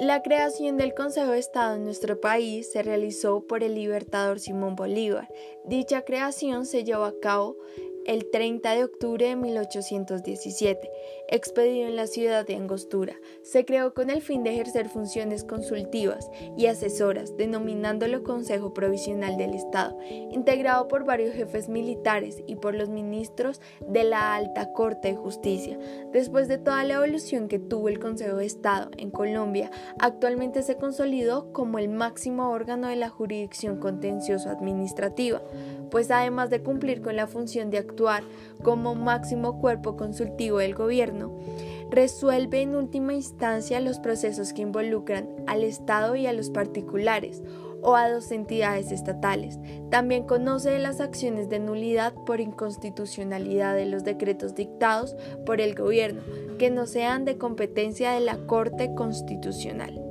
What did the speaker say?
La creación del Consejo de Estado en nuestro país se realizó por el libertador Simón Bolívar. Dicha creación se llevó a cabo el 30 de octubre de 1817, expedido en la ciudad de Angostura. Se creó con el fin de ejercer funciones consultivas y asesoras, denominándolo Consejo Provisional del Estado, integrado por varios jefes militares y por los ministros de la Alta Corte de Justicia. Después de toda la evolución que tuvo el Consejo de Estado en Colombia, actualmente se consolidó como el máximo órgano de la jurisdicción contencioso-administrativa, pues además de cumplir con la función de actuar como máximo cuerpo consultivo del gobierno, resuelve en última instancia los procesos que involucran al Estado y a los particulares o a dos entidades estatales. También conoce las acciones de nulidad por inconstitucionalidad de los decretos dictados por el gobierno que no sean de competencia de la Corte Constitucional.